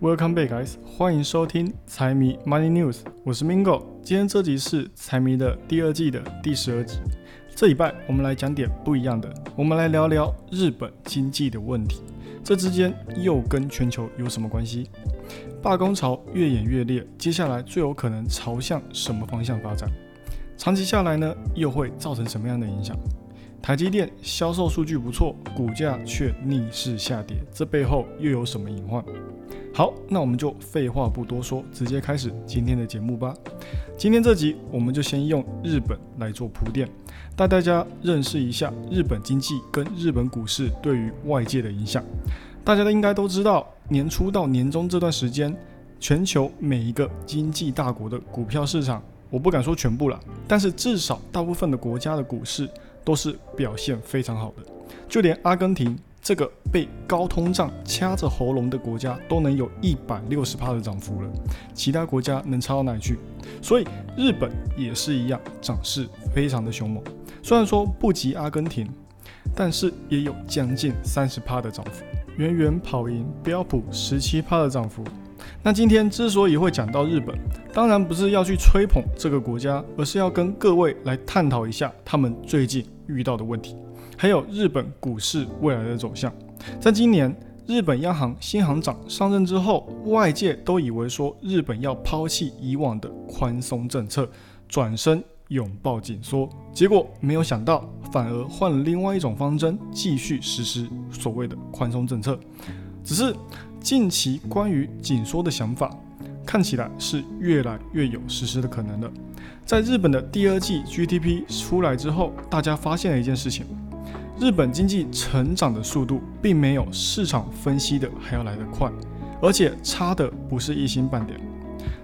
Welcome back, guys！欢迎收听财迷 Money News，我是 Mingo。今天这集是财迷的第二季的第十二集。这礼拜我们来讲点不一样的，我们来聊聊日本经济的问题。这之间又跟全球有什么关系？罢工潮越演越烈，接下来最有可能朝向什么方向发展？长期下来呢，又会造成什么样的影响？台积电销售数据不错，股价却逆势下跌，这背后又有什么隐患？好，那我们就废话不多说，直接开始今天的节目吧。今天这集我们就先用日本来做铺垫，带大家认识一下日本经济跟日本股市对于外界的影响。大家都应该都知道，年初到年终这段时间，全球每一个经济大国的股票市场，我不敢说全部了，但是至少大部分的国家的股市都是表现非常好的，就连阿根廷。这个被高通胀掐着喉咙的国家都能有一百六十帕的涨幅了，其他国家能差到哪去？所以日本也是一样，涨势非常的凶猛。虽然说不及阿根廷，但是也有将近三十帕的涨幅，远远跑赢标普十七帕的涨幅。那今天之所以会讲到日本，当然不是要去吹捧这个国家，而是要跟各位来探讨一下他们最近遇到的问题。还有日本股市未来的走向，在今年日本央行新行长上任之后，外界都以为说日本要抛弃以往的宽松政策，转身拥抱紧缩，结果没有想到反而换了另外一种方针，继续实施所谓的宽松政策。只是近期关于紧缩的想法，看起来是越来越有实施的可能了。在日本的第二季 GDP 出来之后，大家发现了一件事情。日本经济成长的速度并没有市场分析的还要来得快，而且差的不是一星半点。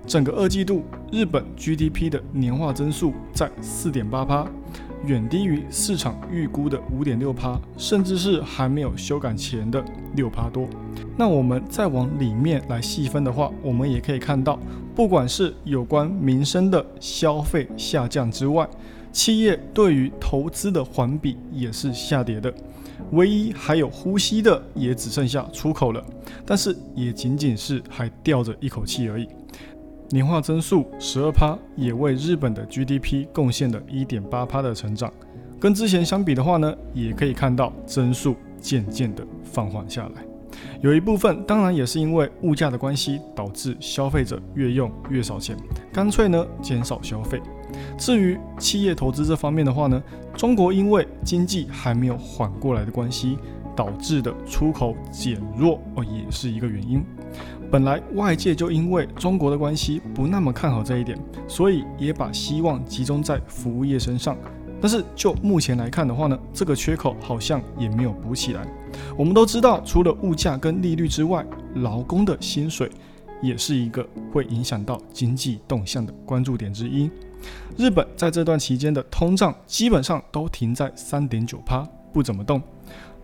整个二季度日本 GDP 的年化增速在四点八趴，远低于市场预估的五点六趴，甚至是还没有修改前的六趴多。那我们再往里面来细分的话，我们也可以看到，不管是有关民生的消费下降之外，企业对于投资的环比也是下跌的，唯一还有呼吸的也只剩下出口了，但是也仅仅是还吊着一口气而已。年化增速十二趴，也为日本的 GDP 贡献了一点八趴的成长。跟之前相比的话呢，也可以看到增速渐渐的放缓下来。有一部分当然也是因为物价的关系，导致消费者越用越少钱，干脆呢减少消费。至于企业投资这方面的话呢，中国因为经济还没有缓过来的关系，导致的出口减弱哦，也是一个原因。本来外界就因为中国的关系不那么看好这一点，所以也把希望集中在服务业身上。但是就目前来看的话呢，这个缺口好像也没有补起来。我们都知道，除了物价跟利率之外，劳工的薪水也是一个会影响到经济动向的关注点之一。日本在这段期间的通胀基本上都停在三点九趴，不怎么动。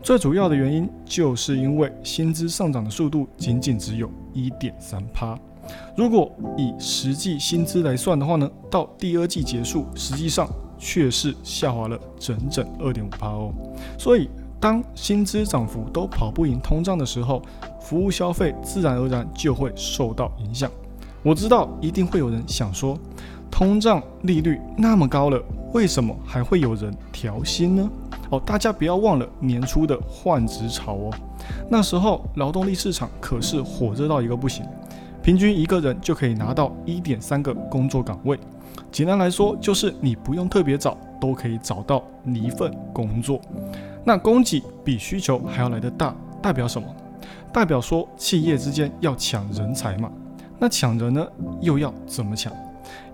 最主要的原因就是因为薪资上涨的速度仅仅只有一点三趴。如果以实际薪资来算的话呢，到第二季结束，实际上却是下滑了整整二点五趴哦。所以当薪资涨幅都跑不赢通胀的时候，服务消费自然而然就会受到影响。我知道一定会有人想说。通胀利率那么高了，为什么还会有人调薪呢？哦，大家不要忘了年初的换职潮哦，那时候劳动力市场可是火热到一个不行，平均一个人就可以拿到一点三个工作岗位。简单来说，就是你不用特别找，都可以找到一份工作。那供给比需求还要来得大，代表什么？代表说企业之间要抢人才嘛。那抢人呢，又要怎么抢？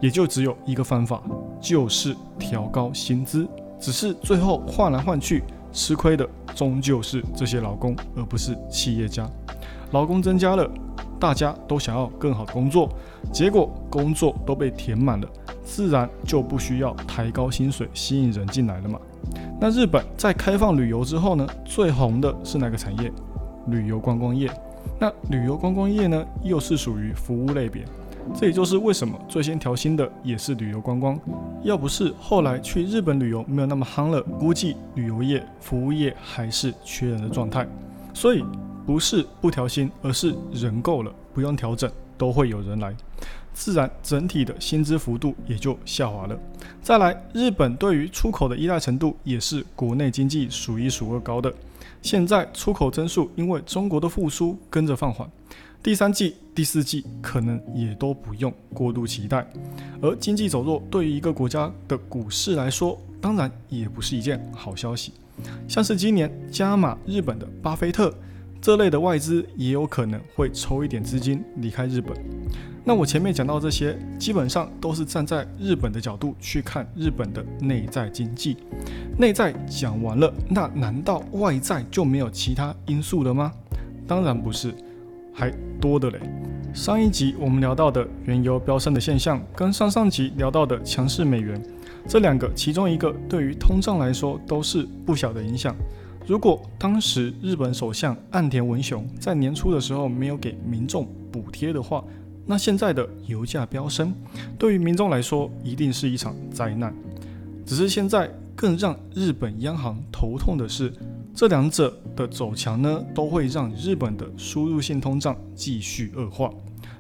也就只有一个方法，就是调高薪资。只是最后换来换去，吃亏的终究是这些劳工，而不是企业家。劳工增加了，大家都想要更好的工作，结果工作都被填满了，自然就不需要抬高薪水吸引人进来了嘛。那日本在开放旅游之后呢，最红的是哪个产业？旅游观光业。那旅游观光业呢，又是属于服务类别。这也就是为什么最先调薪的也是旅游观光，要不是后来去日本旅游没有那么夯了，估计旅游业、服务业还是缺人的状态。所以不是不调薪，而是人够了，不用调整都会有人来，自然整体的薪资幅度也就下滑了。再来，日本对于出口的依赖程度也是国内经济数一数二高的。现在出口增速因为中国的复苏跟着放缓，第三季、第四季可能也都不用过度期待。而经济走弱对于一个国家的股市来说，当然也不是一件好消息。像是今年加码日本的巴菲特这类的外资，也有可能会抽一点资金离开日本。那我前面讲到这些，基本上都是站在日本的角度去看日本的内在经济。内在讲完了，那难道外在就没有其他因素了吗？当然不是，还多的嘞。上一集我们聊到的原油飙升的现象，跟上上集聊到的强势美元，这两个其中一个对于通胀来说都是不小的影响。如果当时日本首相岸田文雄在年初的时候没有给民众补贴的话，那现在的油价飙升，对于民众来说一定是一场灾难。只是现在更让日本央行头痛的是，这两者的走强呢，都会让日本的输入性通胀继续恶化，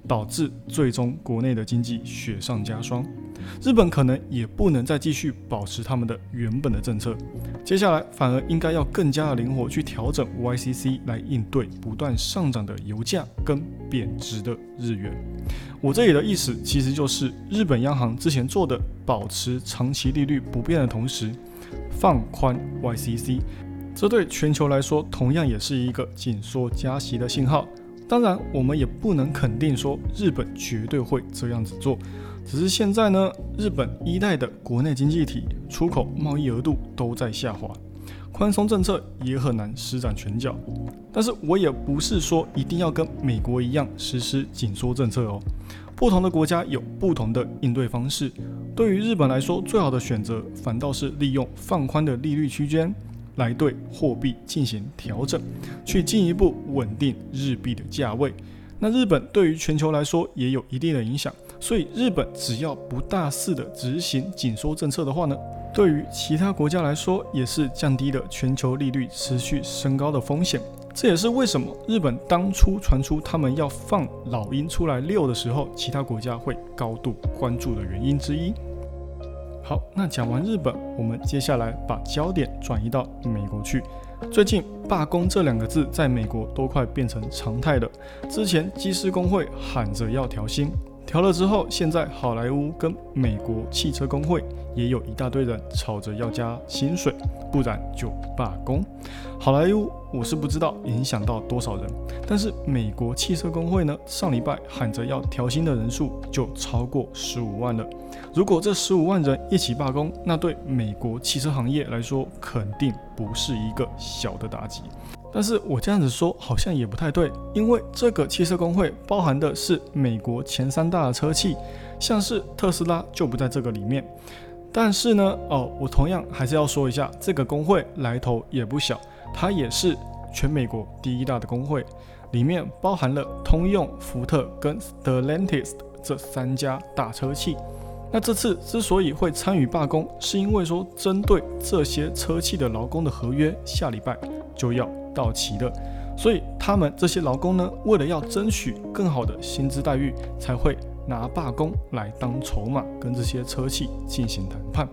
导致最终国内的经济雪上加霜。日本可能也不能再继续保持他们的原本的政策，接下来反而应该要更加的灵活去调整 YCC 来应对不断上涨的油价跟贬值的日元。我这里的意思其实就是日本央行之前做的，保持长期利率不变的同时放宽 YCC，这对全球来说同样也是一个紧缩加息的信号。当然，我们也不能肯定说日本绝对会这样子做。只是现在呢，日本一代的国内经济体出口贸易额度都在下滑，宽松政策也很难施展拳脚。但是我也不是说一定要跟美国一样实施紧缩政策哦，不同的国家有不同的应对方式。对于日本来说，最好的选择反倒是利用放宽的利率区间来对货币进行调整，去进一步稳定日币的价位。那日本对于全球来说也有一定的影响。所以，日本只要不大肆的执行紧缩政策的话呢，对于其他国家来说，也是降低了全球利率持续升高的风险。这也是为什么日本当初传出他们要放老鹰出来遛的时候，其他国家会高度关注的原因之一。好，那讲完日本，我们接下来把焦点转移到美国去。最近罢工这两个字在美国都快变成常态了。之前机师工会喊着要调薪。调了之后，现在好莱坞跟美国汽车工会也有一大堆人吵着要加薪水，不然就罢工。好莱坞我是不知道影响到多少人，但是美国汽车工会呢，上礼拜喊着要调薪的人数就超过十五万了。如果这十五万人一起罢工，那对美国汽车行业来说肯定不是一个小的打击。但是我这样子说好像也不太对，因为这个汽车工会包含的是美国前三大的车企，像是特斯拉就不在这个里面。但是呢，哦，我同样还是要说一下，这个工会来头也不小，它也是全美国第一大的工会，里面包含了通用、福特跟 Stellantis 这三家大车企。那这次之所以会参与罢工，是因为说针对这些车企的劳工的合约，下礼拜就要。到期了，所以他们这些劳工呢，为了要争取更好的薪资待遇，才会拿罢工来当筹码，跟这些车企进行谈判。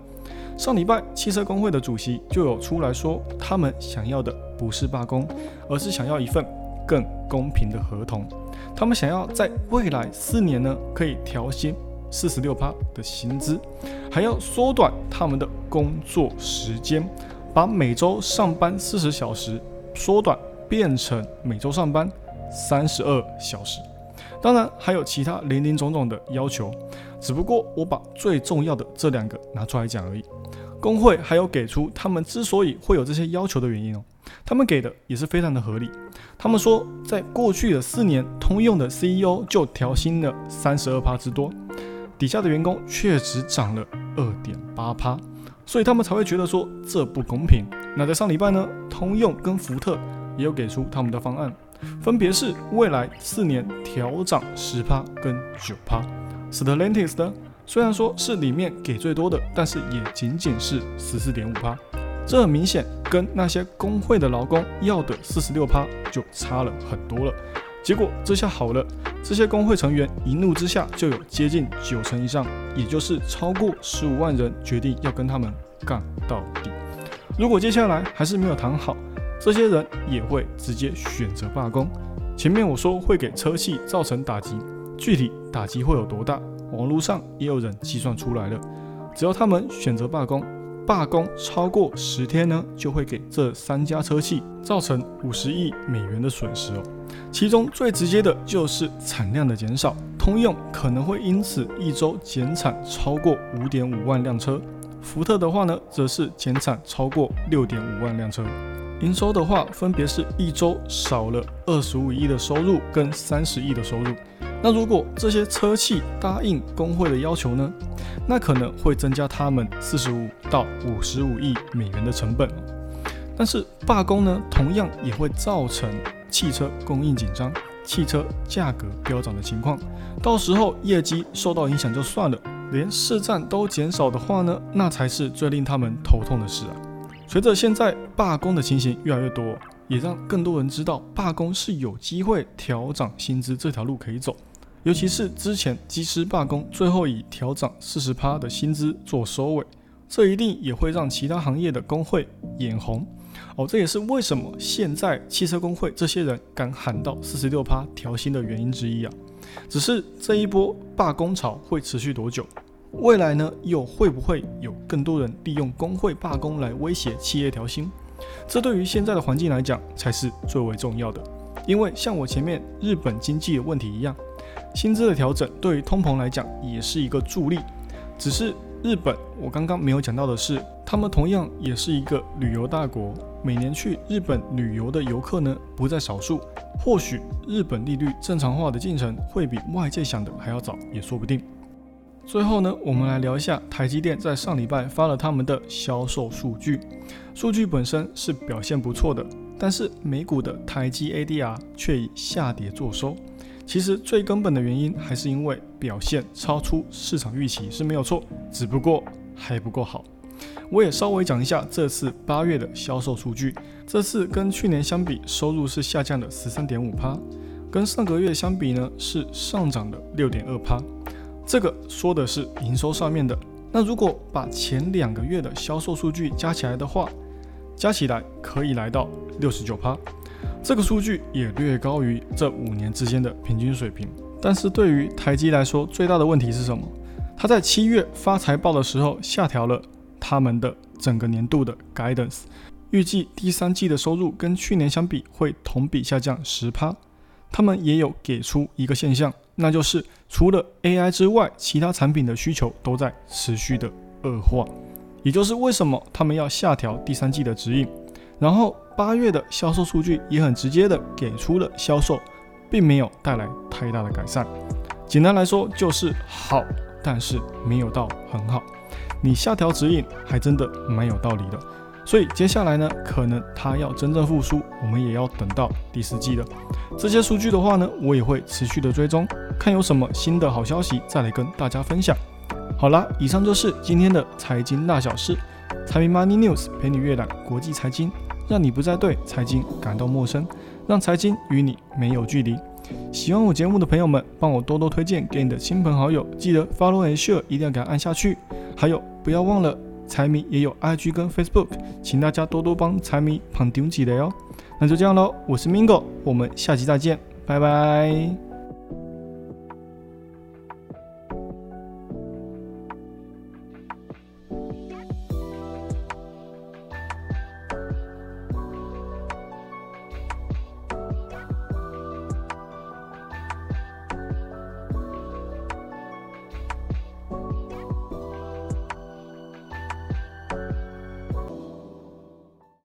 上礼拜汽车工会的主席就有出来说，他们想要的不是罢工，而是想要一份更公平的合同。他们想要在未来四年呢，可以调薪四十六趴的薪资，还要缩短他们的工作时间，把每周上班四十小时。缩短变成每周上班三十二小时，当然还有其他林林总总的要求，只不过我把最重要的这两个拿出来讲而已。工会还有给出他们之所以会有这些要求的原因哦，他们给的也是非常的合理。他们说，在过去的四年，通用的 CEO 就调薪了三十二趴之多，底下的员工却只涨了二点八趴，所以他们才会觉得说这不公平。那在上礼拜呢，通用跟福特也有给出他们的方案，分别是未来四年调涨十趴跟九趴。Stellantis 呢，虽然说是里面给最多的，但是也仅仅是十四点五趴。这很明显跟那些工会的劳工要的四十六趴就差了很多了。结果这下好了，这些工会成员一怒之下就有接近九成以上，也就是超过十五万人决定要跟他们干到底。如果接下来还是没有谈好，这些人也会直接选择罢工。前面我说会给车企造成打击，具体打击会有多大？网络上也有人计算出来了，只要他们选择罢工。罢工超过十天呢，就会给这三家车企造成五十亿美元的损失哦。其中最直接的就是产量的减少，通用可能会因此一周减产超过五点五万辆车，福特的话呢，则是减产超过六点五万辆车。营收的话，分别是一周少了二十五亿的收入跟三十亿的收入。那如果这些车企答应工会的要求呢？那可能会增加他们四十五到五十五亿美元的成本。但是罢工呢，同样也会造成汽车供应紧张、汽车价格飙涨的情况。到时候业绩受到影响就算了，连市占都减少的话呢，那才是最令他们头痛的事啊！随着现在罢工的情形越来越多，也让更多人知道罢工是有机会调涨薪资这条路可以走。尤其是之前机师罢工，最后以调涨四十趴的薪资做收尾，这一定也会让其他行业的工会眼红哦。这也是为什么现在汽车工会这些人敢喊到四十六趴调薪的原因之一啊。只是这一波罢工潮会持续多久？未来呢，又会不会有更多人利用工会罢工来威胁企业调薪？这对于现在的环境来讲才是最为重要的。因为像我前面日本经济的问题一样。薪资的调整对于通膨来讲也是一个助力，只是日本我刚刚没有讲到的是，他们同样也是一个旅游大国，每年去日本旅游的游客呢不在少数，或许日本利率正常化的进程会比外界想的还要早，也说不定。最后呢，我们来聊一下台积电在上礼拜发了他们的销售数据，数据本身是表现不错的，但是美股的台积 ADR 却以下跌作收。其实最根本的原因还是因为表现超出市场预期是没有错，只不过还不够好。我也稍微讲一下这次八月的销售数据，这次跟去年相比，收入是下降了十三点五趴，跟上个月相比呢是上涨的六点二趴。这个说的是营收上面的。那如果把前两个月的销售数据加起来的话，加起来可以来到六十九趴。这个数据也略高于这五年之间的平均水平，但是对于台积来说，最大的问题是什么？它在七月发财报的时候下调了他们的整个年度的 guidance，预计第三季的收入跟去年相比会同比下降十趴。他们也有给出一个现象，那就是除了 AI 之外，其他产品的需求都在持续的恶化，也就是为什么他们要下调第三季的指引。然后八月的销售数据也很直接的给出了销售，并没有带来太大的改善。简单来说就是好，但是没有到很好。你下调指引还真的蛮有道理的。所以接下来呢，可能它要真正复苏，我们也要等到第四季了。这些数据的话呢，我也会持续的追踪，看有什么新的好消息再来跟大家分享。好啦，以上就是今天的财经大小事，财迷 Money News 陪你阅览国际财经。让你不再对财经感到陌生，让财经与你没有距离。喜欢我节目的朋友们，帮我多多推荐给你的亲朋好友，记得 follow and share，一定要给它按下去。还有，不要忘了财迷也有 IG 跟 Facebook，请大家多多帮财迷捧顶几雷哦。那就这样喽，我是 Mingo，我们下期再见，拜拜。